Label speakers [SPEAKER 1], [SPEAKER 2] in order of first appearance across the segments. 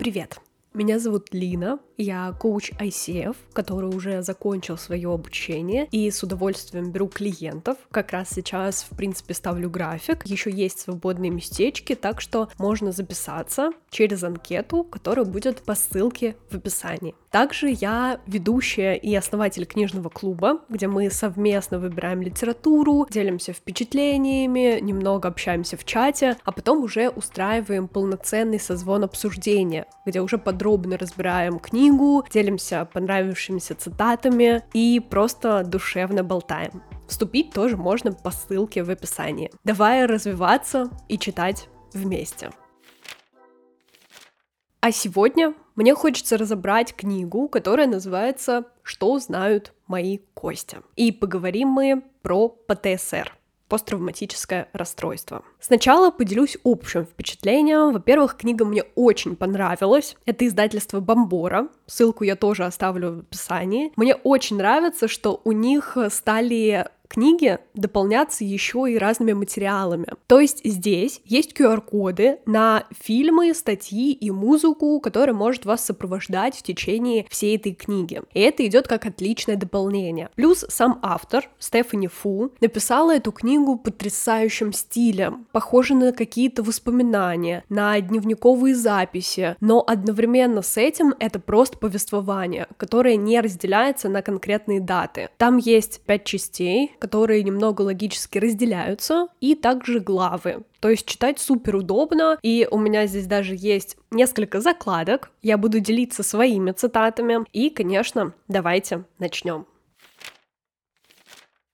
[SPEAKER 1] Привет! Меня зовут Лина, я коуч ICF, который уже закончил свое обучение и с удовольствием беру клиентов. Как раз сейчас, в принципе, ставлю график. Еще есть свободные местечки, так что можно записаться через анкету, которая будет по ссылке в описании. Также я ведущая и основатель книжного клуба, где мы совместно выбираем литературу, делимся впечатлениями, немного общаемся в чате, а потом уже устраиваем полноценный созвон обсуждения, где уже под подробно разбираем книгу, делимся понравившимися цитатами и просто душевно болтаем. Вступить тоже можно по ссылке в описании. Давай развиваться и читать вместе. А сегодня мне хочется разобрать книгу, которая называется «Что знают мои кости». И поговорим мы про ПТСР посттравматическое расстройство. Сначала поделюсь общим впечатлением. Во-первых, книга мне очень понравилась. Это издательство Бомбора. Ссылку я тоже оставлю в описании. Мне очень нравится, что у них стали книги дополняться еще и разными материалами. То есть здесь есть QR-коды на фильмы, статьи и музыку, которая может вас сопровождать в течение всей этой книги. И это идет как отличное дополнение. Плюс сам автор, Стефани Фу, написала эту книгу потрясающим стилем, похоже на какие-то воспоминания, на дневниковые записи, но одновременно с этим это просто повествование, которое не разделяется на конкретные даты. Там есть пять частей, которые немного логически разделяются, и также главы. То есть читать супер удобно, и у меня здесь даже есть несколько закладок. Я буду делиться своими цитатами, и, конечно, давайте начнем.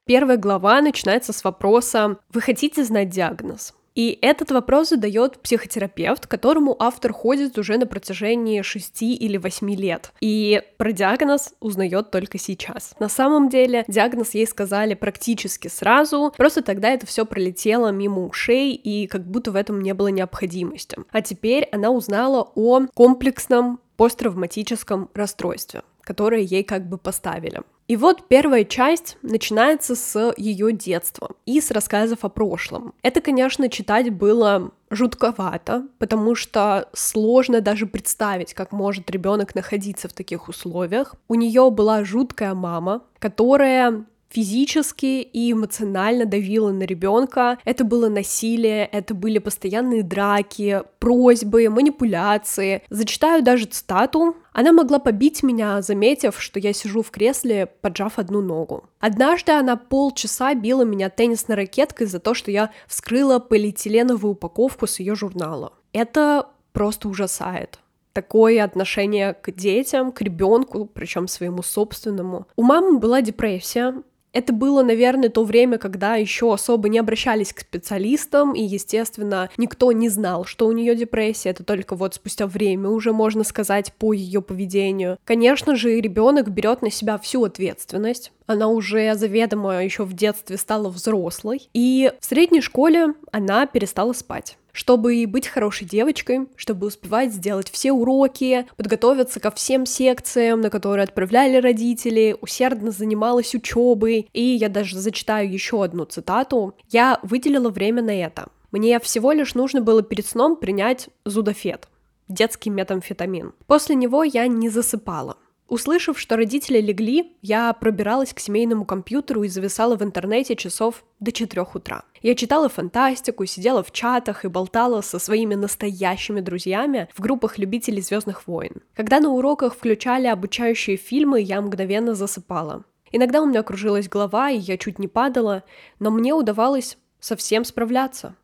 [SPEAKER 1] Первая глава начинается с вопроса «Вы хотите знать диагноз?» И этот вопрос задает психотерапевт, которому автор ходит уже на протяжении 6 или 8 лет. И про диагноз узнает только сейчас. На самом деле, диагноз ей сказали практически сразу, просто тогда это все пролетело мимо ушей, и как будто в этом не было необходимости. А теперь она узнала о комплексном посттравматическом расстройстве, которое ей как бы поставили. И вот первая часть начинается с ее детства и с рассказов о прошлом. Это, конечно, читать было жутковато, потому что сложно даже представить, как может ребенок находиться в таких условиях. У нее была жуткая мама, которая физически и эмоционально давила на ребенка. Это было насилие, это были постоянные драки, просьбы, манипуляции. Зачитаю даже цитату. Она могла побить меня, заметив, что я сижу в кресле, поджав одну ногу. Однажды она полчаса била меня теннисной ракеткой за то, что я вскрыла полиэтиленовую упаковку с ее журнала. Это просто ужасает такое отношение к детям, к ребенку, причем своему собственному. У мамы была депрессия, это было, наверное, то время, когда еще особо не обращались к специалистам, и, естественно, никто не знал, что у нее депрессия. Это только вот спустя время уже можно сказать по ее поведению. Конечно же, ребенок берет на себя всю ответственность. Она уже заведомо еще в детстве стала взрослой. И в средней школе она перестала спать чтобы быть хорошей девочкой, чтобы успевать сделать все уроки, подготовиться ко всем секциям, на которые отправляли родители, усердно занималась учебой. И я даже зачитаю еще одну цитату. Я выделила время на это. Мне всего лишь нужно было перед сном принять зудофет, детский метамфетамин. После него я не засыпала. Услышав, что родители легли, я пробиралась к семейному компьютеру и зависала в интернете часов до 4 утра. Я читала фантастику, сидела в чатах и болтала со своими настоящими друзьями в группах любителей Звездных войн. Когда на уроках включали обучающие фильмы, я мгновенно засыпала. Иногда у меня кружилась голова, и я чуть не падала, но мне удавалось совсем справляться.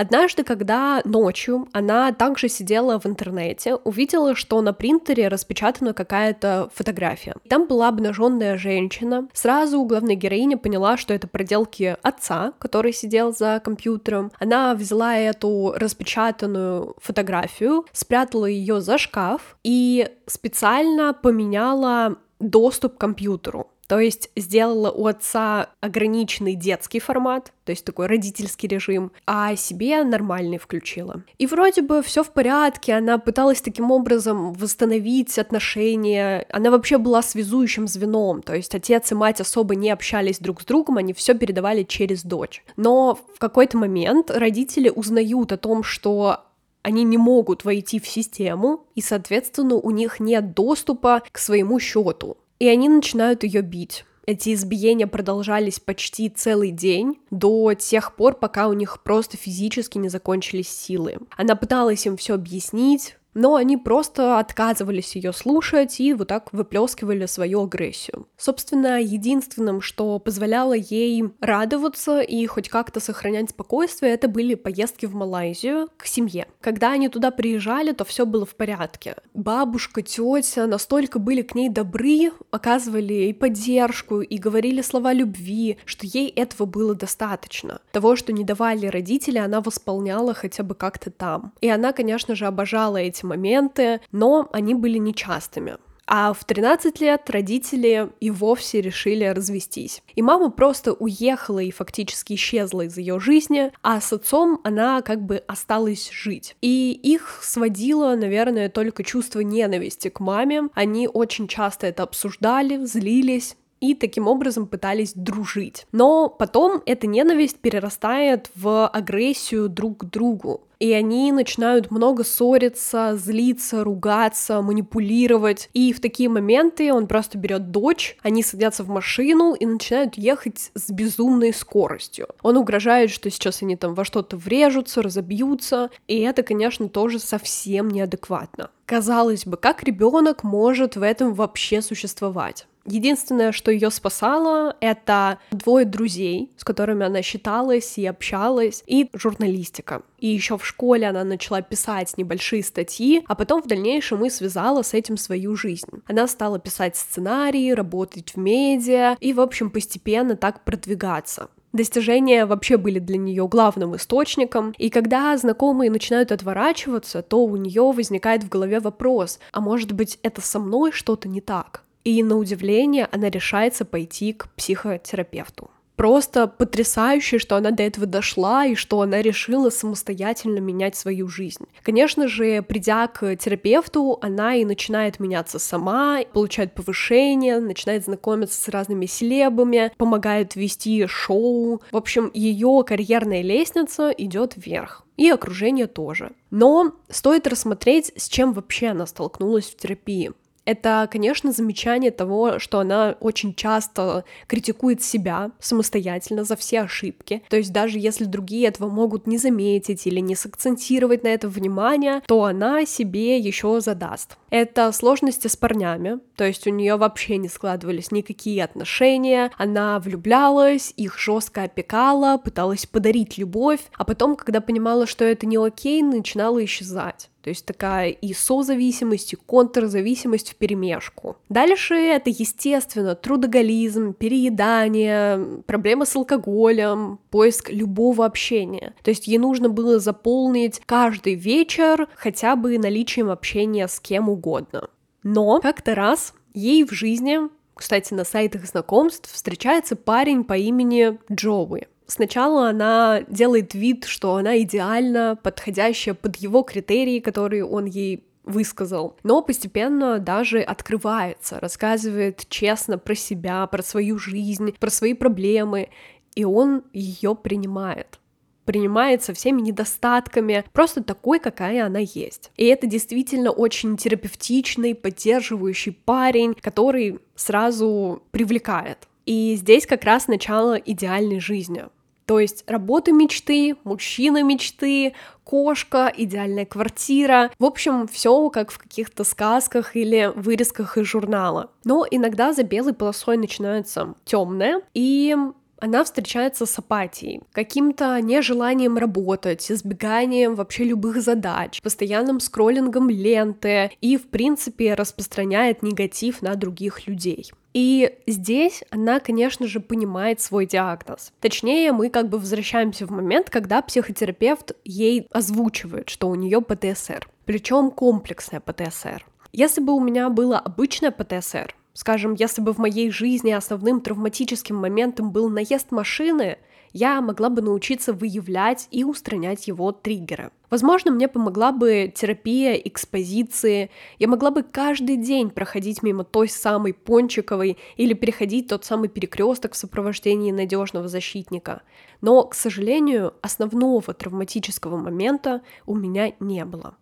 [SPEAKER 1] Однажды, когда ночью она также сидела в интернете, увидела, что на принтере распечатана какая-то фотография. Там была обнаженная женщина. Сразу главная героиня поняла, что это проделки отца, который сидел за компьютером. Она взяла эту распечатанную фотографию, спрятала ее за шкаф и специально поменяла доступ к компьютеру. То есть сделала у отца ограниченный детский формат, то есть такой родительский режим, а себе нормальный включила. И вроде бы все в порядке, она пыталась таким образом восстановить отношения, она вообще была связующим звеном, то есть отец и мать особо не общались друг с другом, они все передавали через дочь. Но в какой-то момент родители узнают о том, что они не могут войти в систему, и, соответственно, у них нет доступа к своему счету. И они начинают ее бить. Эти избиения продолжались почти целый день, до тех пор, пока у них просто физически не закончились силы. Она пыталась им все объяснить, но они просто отказывались ее слушать и вот так выплескивали свою агрессию. Собственно, единственным, что позволяло ей радоваться и хоть как-то сохранять спокойствие, это были поездки в Малайзию к семье. Когда они туда приезжали, то все было в порядке. Бабушка, тетя настолько были к ней добры, оказывали и поддержку, и говорили слова любви, что ей этого было достаточно. Того, что не давали родители, она восполняла хотя бы как-то там. И она, конечно же, обожала эти эти моменты, но они были нечастыми. А в 13 лет родители и вовсе решили развестись. И мама просто уехала и фактически исчезла из ее жизни, а с отцом она как бы осталась жить. И их сводило, наверное, только чувство ненависти к маме. Они очень часто это обсуждали, злились, и таким образом пытались дружить. Но потом эта ненависть перерастает в агрессию друг к другу. И они начинают много ссориться, злиться, ругаться, манипулировать. И в такие моменты он просто берет дочь, они садятся в машину и начинают ехать с безумной скоростью. Он угрожает, что сейчас они там во что-то врежутся, разобьются. И это, конечно, тоже совсем неадекватно. Казалось бы, как ребенок может в этом вообще существовать? Единственное, что ее спасало, это двое друзей, с которыми она считалась и общалась, и журналистика. И еще в школе она начала писать небольшие статьи, а потом в дальнейшем и связала с этим свою жизнь. Она стала писать сценарии, работать в медиа и, в общем, постепенно так продвигаться. Достижения вообще были для нее главным источником, и когда знакомые начинают отворачиваться, то у нее возникает в голове вопрос, а может быть это со мной что-то не так? И на удивление она решается пойти к психотерапевту. Просто потрясающе, что она до этого дошла и что она решила самостоятельно менять свою жизнь. Конечно же, придя к терапевту, она и начинает меняться сама, получает повышение, начинает знакомиться с разными селебами, помогает вести шоу. В общем, ее карьерная лестница идет вверх и окружение тоже. Но стоит рассмотреть, с чем вообще она столкнулась в терапии это, конечно, замечание того, что она очень часто критикует себя самостоятельно за все ошибки. То есть даже если другие этого могут не заметить или не сакцентировать на это внимание, то она себе еще задаст. Это сложности с парнями, то есть у нее вообще не складывались никакие отношения, она влюблялась, их жестко опекала, пыталась подарить любовь, а потом, когда понимала, что это не окей, начинала исчезать. То есть такая и созависимость, и контрзависимость в перемешку. Дальше это, естественно, трудоголизм, переедание, проблемы с алкоголем, поиск любого общения. То есть ей нужно было заполнить каждый вечер хотя бы наличием общения с кем угодно. Но как-то раз ей в жизни, кстати, на сайтах знакомств встречается парень по имени Джоуи. Сначала она делает вид, что она идеально подходящая под его критерии, которые он ей высказал, но постепенно даже открывается, рассказывает честно про себя, про свою жизнь, про свои проблемы, и он ее принимает принимает со всеми недостатками, просто такой, какая она есть. И это действительно очень терапевтичный, поддерживающий парень, который сразу привлекает. И здесь как раз начало идеальной жизни. То есть работа мечты, мужчина мечты, кошка, идеальная квартира. В общем, все как в каких-то сказках или вырезках из журнала. Но иногда за белой полосой начинается темное, и она встречается с апатией, каким-то нежеланием работать, избеганием вообще любых задач, постоянным скроллингом ленты и, в принципе, распространяет негатив на других людей. И здесь она, конечно же, понимает свой диагноз. Точнее, мы как бы возвращаемся в момент, когда психотерапевт ей озвучивает, что у нее ПТСР. Причем комплексная ПТСР. Если бы у меня было обычное ПТСР, скажем, если бы в моей жизни основным травматическим моментом был наезд машины, я могла бы научиться выявлять и устранять его триггеры. Возможно, мне помогла бы терапия экспозиции, я могла бы каждый день проходить мимо той самой пончиковой или переходить тот самый перекресток в сопровождении надежного защитника. Но, к сожалению, основного травматического момента у меня не было.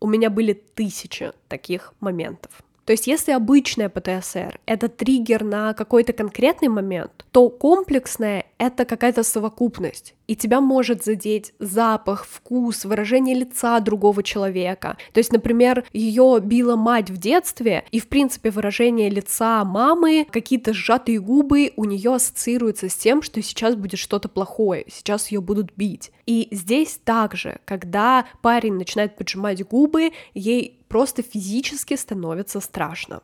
[SPEAKER 1] У меня были тысячи таких моментов. То есть если обычная ПТСР — это триггер на какой-то конкретный момент, то комплексная — это какая-то совокупность. И тебя может задеть запах, вкус, выражение лица другого человека. То есть, например, ее била мать в детстве, и, в принципе, выражение лица мамы, какие-то сжатые губы у нее ассоциируются с тем, что сейчас будет что-то плохое, сейчас ее будут бить. И здесь также, когда парень начинает поджимать губы, ей просто физически становится страшно.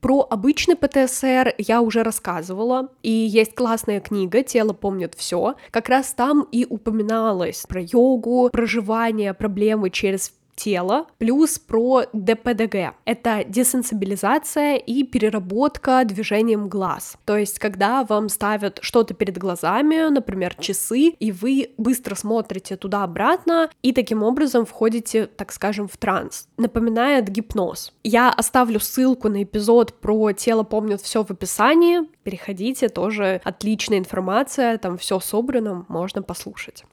[SPEAKER 1] Про обычный ПТСР я уже рассказывала, и есть классная книга «Тело помнит все». Как раз там и упоминалось про йогу, проживание проблемы через тела, плюс про ДПДГ. Это десенсибилизация и переработка движением глаз. То есть, когда вам ставят что-то перед глазами, например, часы, и вы быстро смотрите туда-обратно, и таким образом входите, так скажем, в транс. Напоминает гипноз. Я оставлю ссылку на эпизод про тело помнит все в описании. Переходите, тоже отличная информация, там все собрано, можно послушать.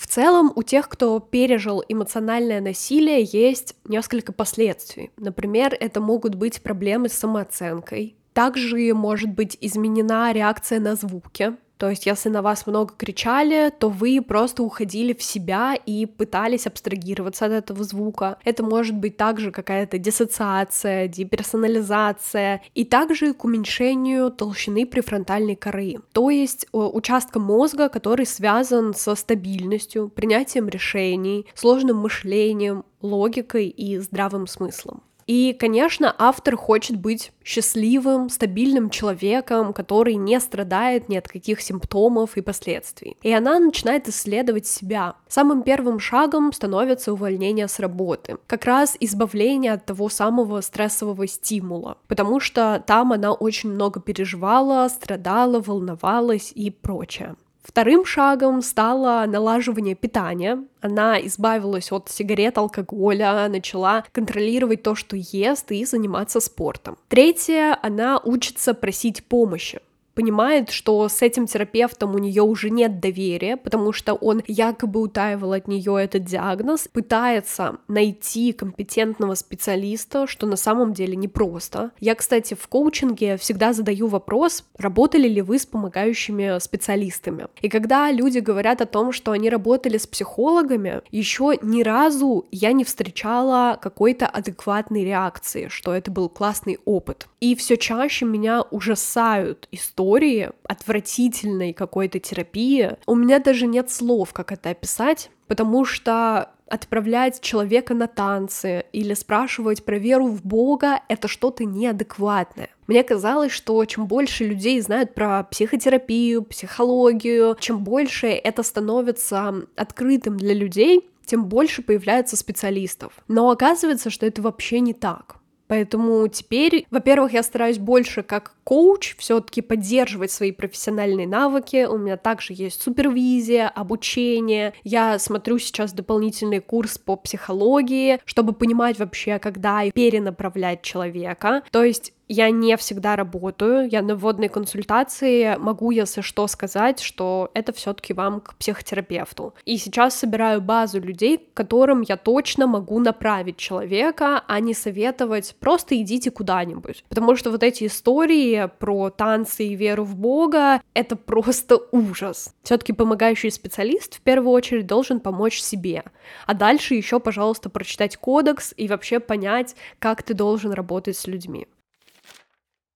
[SPEAKER 1] В целом, у тех, кто пережил эмоциональное насилие, есть несколько последствий. Например, это могут быть проблемы с самооценкой. Также может быть изменена реакция на звуки, то есть, если на вас много кричали, то вы просто уходили в себя и пытались абстрагироваться от этого звука. Это может быть также какая-то диссоциация, деперсонализация, и также к уменьшению толщины префронтальной коры, то есть участка мозга, который связан со стабильностью, принятием решений, сложным мышлением, логикой и здравым смыслом. И, конечно, автор хочет быть счастливым, стабильным человеком, который не страдает ни от каких симптомов и последствий. И она начинает исследовать себя. Самым первым шагом становится увольнение с работы. Как раз избавление от того самого стрессового стимула. Потому что там она очень много переживала, страдала, волновалась и прочее. Вторым шагом стало налаживание питания. Она избавилась от сигарет, алкоголя, начала контролировать то, что ест, и заниматься спортом. Третье, она учится просить помощи понимает, что с этим терапевтом у нее уже нет доверия, потому что он якобы утаивал от нее этот диагноз, пытается найти компетентного специалиста, что на самом деле непросто. Я, кстати, в коучинге всегда задаю вопрос, работали ли вы с помогающими специалистами. И когда люди говорят о том, что они работали с психологами, еще ни разу я не встречала какой-то адекватной реакции, что это был классный опыт. И все чаще меня ужасают истории истории, отвратительной какой-то терапии, у меня даже нет слов, как это описать, потому что отправлять человека на танцы или спрашивать про веру в Бога — это что-то неадекватное. Мне казалось, что чем больше людей знают про психотерапию, психологию, чем больше это становится открытым для людей, тем больше появляется специалистов. Но оказывается, что это вообще не так. Поэтому теперь, во-первых, я стараюсь больше как коуч все-таки поддерживать свои профессиональные навыки. У меня также есть супервизия, обучение. Я смотрю сейчас дополнительный курс по психологии, чтобы понимать вообще, когда перенаправлять человека. То есть я не всегда работаю, я на вводной консультации могу, если что, сказать, что это все-таки вам к психотерапевту. И сейчас собираю базу людей, которым я точно могу направить человека, а не советовать просто идите куда-нибудь. Потому что вот эти истории про танцы и веру в Бога — это просто ужас. Все-таки помогающий специалист в первую очередь должен помочь себе. А дальше еще, пожалуйста, прочитать кодекс и вообще понять, как ты должен работать с людьми.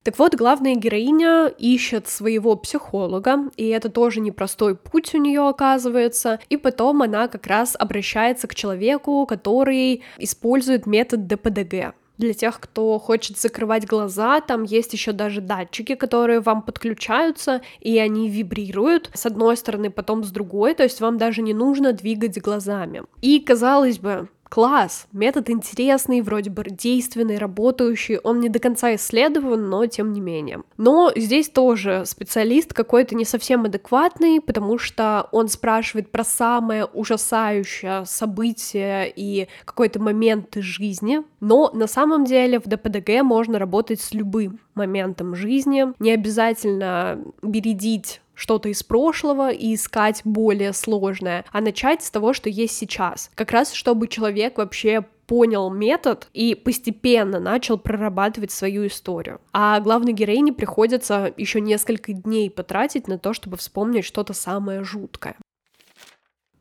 [SPEAKER 1] Так вот, главная героиня ищет своего психолога, и это тоже непростой путь у нее оказывается, и потом она как раз обращается к человеку, который использует метод ДПДГ. Для тех, кто хочет закрывать глаза, там есть еще даже датчики, которые вам подключаются, и они вибрируют с одной стороны, потом с другой, то есть вам даже не нужно двигать глазами. И, казалось бы, класс, метод интересный, вроде бы действенный, работающий, он не до конца исследован, но тем не менее. Но здесь тоже специалист какой-то не совсем адекватный, потому что он спрашивает про самое ужасающее событие и какой-то момент из жизни, но на самом деле в ДПДГ можно работать с любым моментом жизни, не обязательно бередить что-то из прошлого и искать более сложное, а начать с того, что есть сейчас. Как раз чтобы человек вообще понял метод и постепенно начал прорабатывать свою историю. А главной героине приходится еще несколько дней потратить на то, чтобы вспомнить что-то самое жуткое.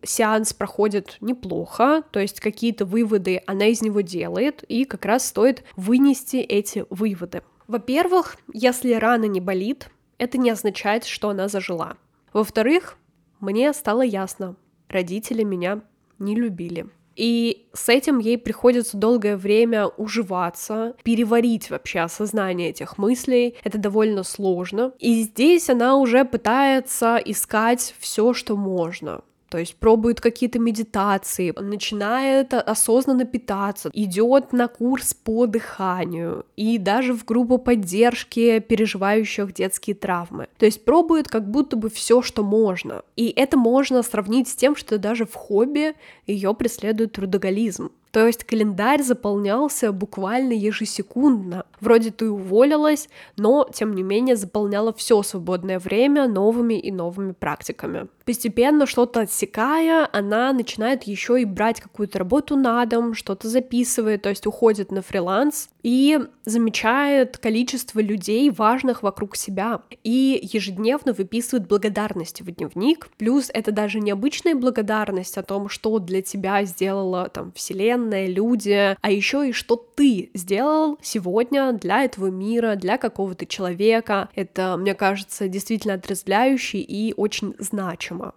[SPEAKER 1] Сеанс проходит неплохо, то есть какие-то выводы она из него делает, и как раз стоит вынести эти выводы. Во-первых, если рана не болит, это не означает, что она зажила. Во-вторых, мне стало ясно, родители меня не любили. И с этим ей приходится долгое время уживаться, переварить вообще осознание этих мыслей. Это довольно сложно. И здесь она уже пытается искать все, что можно то есть пробует какие-то медитации, начинает осознанно питаться, идет на курс по дыханию и даже в группу поддержки переживающих детские травмы. То есть пробует как будто бы все, что можно. И это можно сравнить с тем, что даже в хобби ее преследует трудоголизм. То есть календарь заполнялся буквально ежесекундно. Вроде ты уволилась, но тем не менее заполняла все свободное время новыми и новыми практиками. Постепенно что-то отсекая, она начинает еще и брать какую-то работу на дом, что-то записывает, то есть уходит на фриланс и замечает количество людей, важных вокруг себя, и ежедневно выписывает благодарности в дневник. Плюс это даже необычная благодарность о том, что для тебя сделала там Вселенная, люди, а еще и что ты сделал сегодня для этого мира, для какого-то человека. Это, мне кажется, действительно отрезвляюще и очень значимо.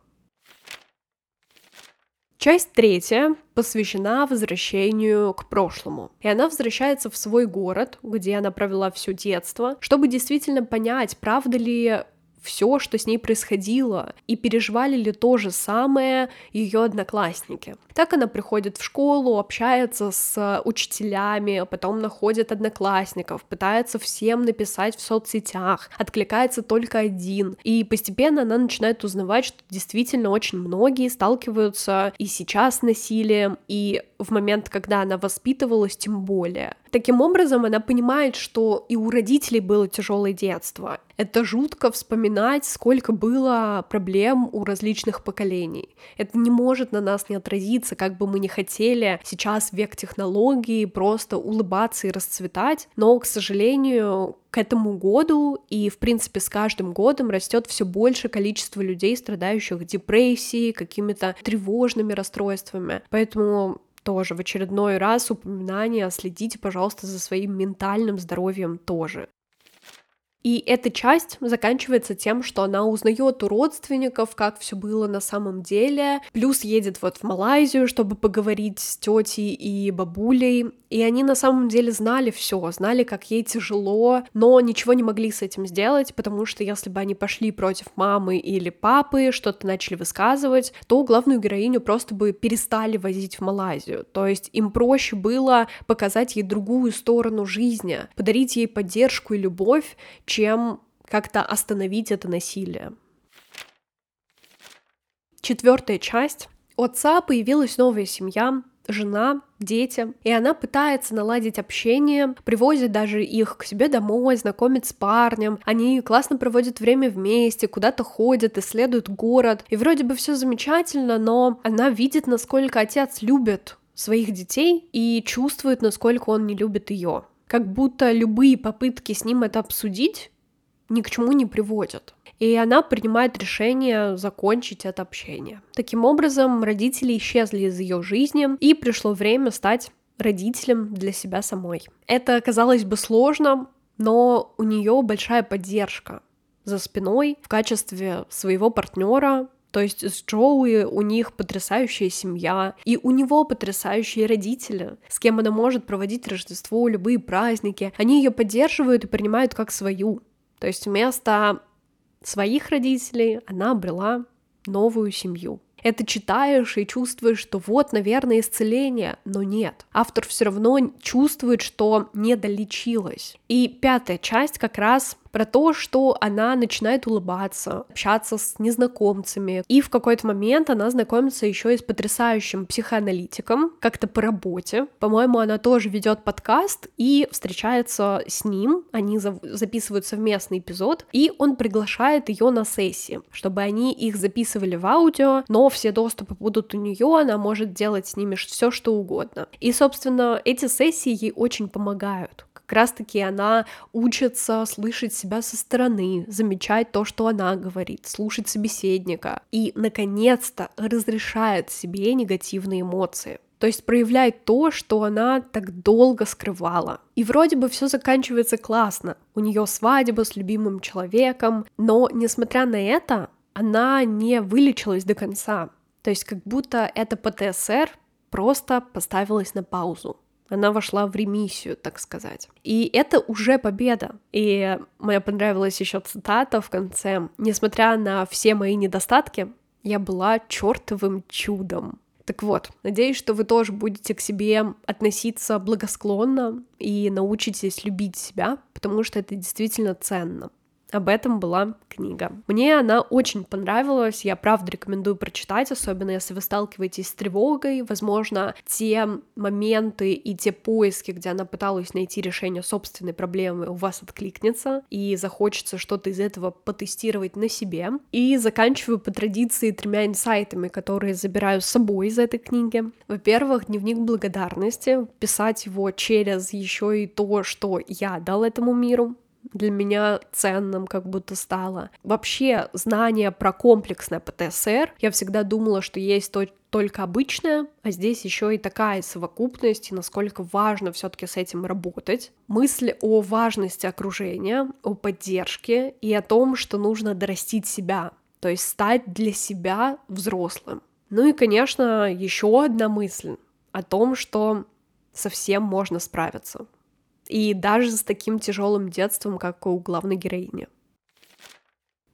[SPEAKER 1] Часть третья посвящена возвращению к прошлому. И она возвращается в свой город, где она провела все детство, чтобы действительно понять, правда ли все, что с ней происходило, и переживали ли то же самое ее одноклассники. Так она приходит в школу, общается с учителями, потом находит одноклассников, пытается всем написать в соцсетях, откликается только один. И постепенно она начинает узнавать, что действительно очень многие сталкиваются и сейчас с насилием, и в момент, когда она воспитывалась, тем более. Таким образом, она понимает, что и у родителей было тяжелое детство. Это жутко вспоминать, сколько было проблем у различных поколений. Это не может на нас не отразиться, как бы мы ни хотели сейчас век технологий просто улыбаться и расцветать, но, к сожалению, к этому году и, в принципе, с каждым годом растет все больше количество людей, страдающих депрессией, какими-то тревожными расстройствами. Поэтому тоже в очередной раз упоминание, следите, пожалуйста, за своим ментальным здоровьем тоже. И эта часть заканчивается тем, что она узнает у родственников, как все было на самом деле, плюс едет вот в Малайзию, чтобы поговорить с тетей и бабулей, и они на самом деле знали все, знали, как ей тяжело, но ничего не могли с этим сделать, потому что если бы они пошли против мамы или папы, что-то начали высказывать, то главную героиню просто бы перестали возить в Малайзию. То есть им проще было показать ей другую сторону жизни, подарить ей поддержку и любовь, чем как-то остановить это насилие. Четвертая часть. У отца появилась новая семья, жена, дети, и она пытается наладить общение, привозит даже их к себе домой, знакомит с парнем, они классно проводят время вместе, куда-то ходят, исследуют город, и вроде бы все замечательно, но она видит, насколько отец любит своих детей и чувствует, насколько он не любит ее как будто любые попытки с ним это обсудить ни к чему не приводят. И она принимает решение закончить это общение. Таким образом, родители исчезли из ее жизни, и пришло время стать родителем для себя самой. Это, казалось бы, сложно, но у нее большая поддержка за спиной в качестве своего партнера, то есть с Джоуи у них потрясающая семья, и у него потрясающие родители, с кем она может проводить Рождество, любые праздники. Они ее поддерживают и принимают как свою. То есть вместо своих родителей она обрела новую семью. Это читаешь и чувствуешь, что вот, наверное, исцеление, но нет. Автор все равно чувствует, что не долечилось. И пятая часть как раз про то, что она начинает улыбаться, общаться с незнакомцами. И в какой-то момент она знакомится еще и с потрясающим психоаналитиком, как-то по работе. По-моему, она тоже ведет подкаст и встречается с ним. Они за- записывают совместный эпизод, и он приглашает ее на сессии, чтобы они их записывали в аудио, но все доступы будут у нее, она может делать с ними все, что угодно. И, собственно, эти сессии ей очень помогают как раз-таки она учится слышать себя со стороны, замечать то, что она говорит, слушать собеседника и, наконец-то, разрешает себе негативные эмоции. То есть проявляет то, что она так долго скрывала. И вроде бы все заканчивается классно. У нее свадьба с любимым человеком, но несмотря на это, она не вылечилась до конца. То есть как будто это ПТСР просто поставилась на паузу. Она вошла в ремиссию, так сказать. И это уже победа. И мне понравилась еще цитата в конце. Несмотря на все мои недостатки, я была чертовым чудом. Так вот, надеюсь, что вы тоже будете к себе относиться благосклонно и научитесь любить себя, потому что это действительно ценно. Об этом была книга. Мне она очень понравилась, я правда рекомендую прочитать, особенно если вы сталкиваетесь с тревогой, возможно, те моменты и те поиски, где она пыталась найти решение собственной проблемы, у вас откликнется, и захочется что-то из этого потестировать на себе. И заканчиваю по традиции тремя инсайтами, которые забираю с собой из этой книги. Во-первых, дневник благодарности, писать его через еще и то, что я дал этому миру, для меня ценным как будто стало. Вообще, знание про комплексное ПТСР, я всегда думала, что есть то, только обычное, а здесь еще и такая совокупность, и насколько важно все-таки с этим работать. Мысли о важности окружения, о поддержке и о том, что нужно дорастить себя, то есть стать для себя взрослым. Ну и, конечно, еще одна мысль о том, что совсем можно справиться. И даже с таким тяжелым детством, как у главной героини.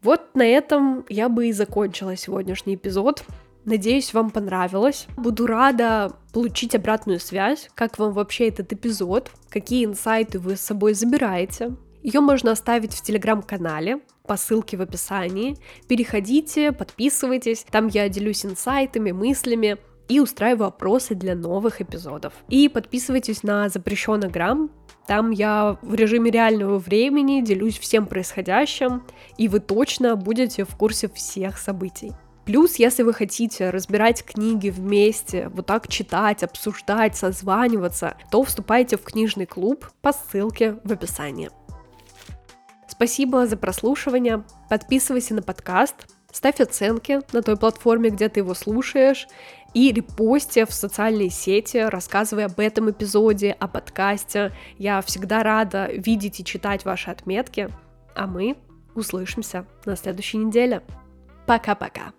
[SPEAKER 1] Вот на этом я бы и закончила сегодняшний эпизод. Надеюсь, вам понравилось. Буду рада получить обратную связь, как вам вообще этот эпизод, какие инсайты вы с собой забираете. Ее можно оставить в телеграм-канале по ссылке в описании. Переходите, подписывайтесь, там я делюсь инсайтами, мыслями, и устраиваю опросы для новых эпизодов. И подписывайтесь на запрещенный грамм, там я в режиме реального времени делюсь всем происходящим, и вы точно будете в курсе всех событий. Плюс, если вы хотите разбирать книги вместе, вот так читать, обсуждать, созваниваться, то вступайте в книжный клуб по ссылке в описании. Спасибо за прослушивание, подписывайся на подкаст, ставь оценки на той платформе, где ты его слушаешь, и репосте в социальные сети, рассказывая об этом эпизоде, о подкасте. Я всегда рада видеть и читать ваши отметки. А мы услышимся на следующей неделе. Пока-пока.